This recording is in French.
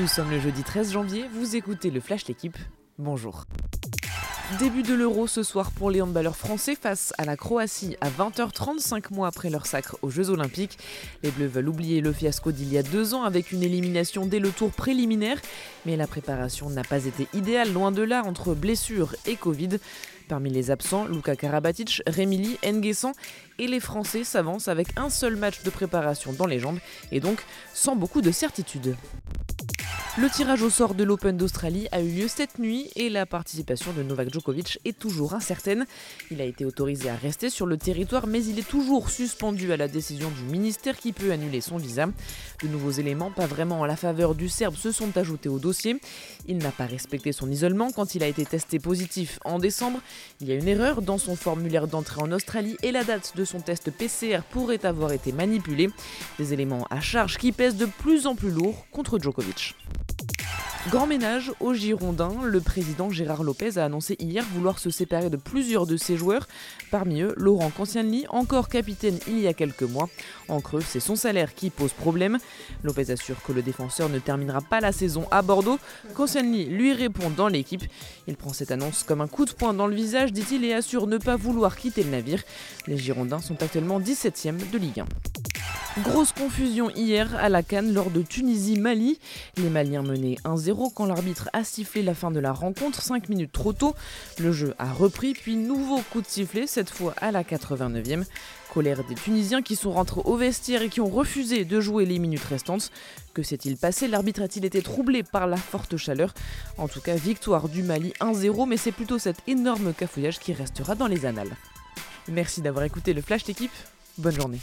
Nous sommes le jeudi 13 janvier, vous écoutez le Flash L'équipe. Bonjour. Début de l'Euro ce soir pour les handballeurs français face à la Croatie à 20h35 mois après leur sacre aux Jeux Olympiques. Les Bleus veulent oublier le fiasco d'il y a deux ans avec une élimination dès le tour préliminaire, mais la préparation n'a pas été idéale, loin de là, entre blessures et Covid. Parmi les absents, Luka Karabatic, Rémili, Nguessan et les Français s'avancent avec un seul match de préparation dans les jambes et donc sans beaucoup de certitude. Le tirage au sort de l'Open d'Australie a eu lieu cette nuit et la participation de Novak Djokovic est toujours incertaine. Il a été autorisé à rester sur le territoire mais il est toujours suspendu à la décision du ministère qui peut annuler son visa. De nouveaux éléments, pas vraiment en la faveur du Serbe, se sont ajoutés au dossier. Il n'a pas respecté son isolement quand il a été testé positif en décembre. Il y a une erreur dans son formulaire d'entrée en Australie et la date de son test PCR pourrait avoir été manipulée. Des éléments à charge qui pèsent de plus en plus lourd contre Djokovic. Grand ménage aux Girondins, le président Gérard Lopez a annoncé hier vouloir se séparer de plusieurs de ses joueurs, parmi eux Laurent Koscielny, encore capitaine il y a quelques mois. En creux, c'est son salaire qui pose problème. Lopez assure que le défenseur ne terminera pas la saison à Bordeaux. Koscielny lui répond dans l'équipe. Il prend cette annonce comme un coup de poing dans le visage, dit-il, et assure ne pas vouloir quitter le navire. Les Girondins sont actuellement 17e de Ligue 1. Grosse confusion hier à la Cannes lors de Tunisie-Mali. Les Maliens menaient 1-0 quand l'arbitre a sifflé la fin de la rencontre 5 minutes trop tôt. Le jeu a repris, puis nouveau coup de sifflet, cette fois à la 89e. Colère des Tunisiens qui sont rentrés au vestiaire et qui ont refusé de jouer les minutes restantes. Que s'est-il passé? L'arbitre a-t-il été troublé par la forte chaleur? En tout cas, victoire du Mali 1-0, mais c'est plutôt cet énorme cafouillage qui restera dans les annales. Merci d'avoir écouté le Flash d'équipe. Bonne journée.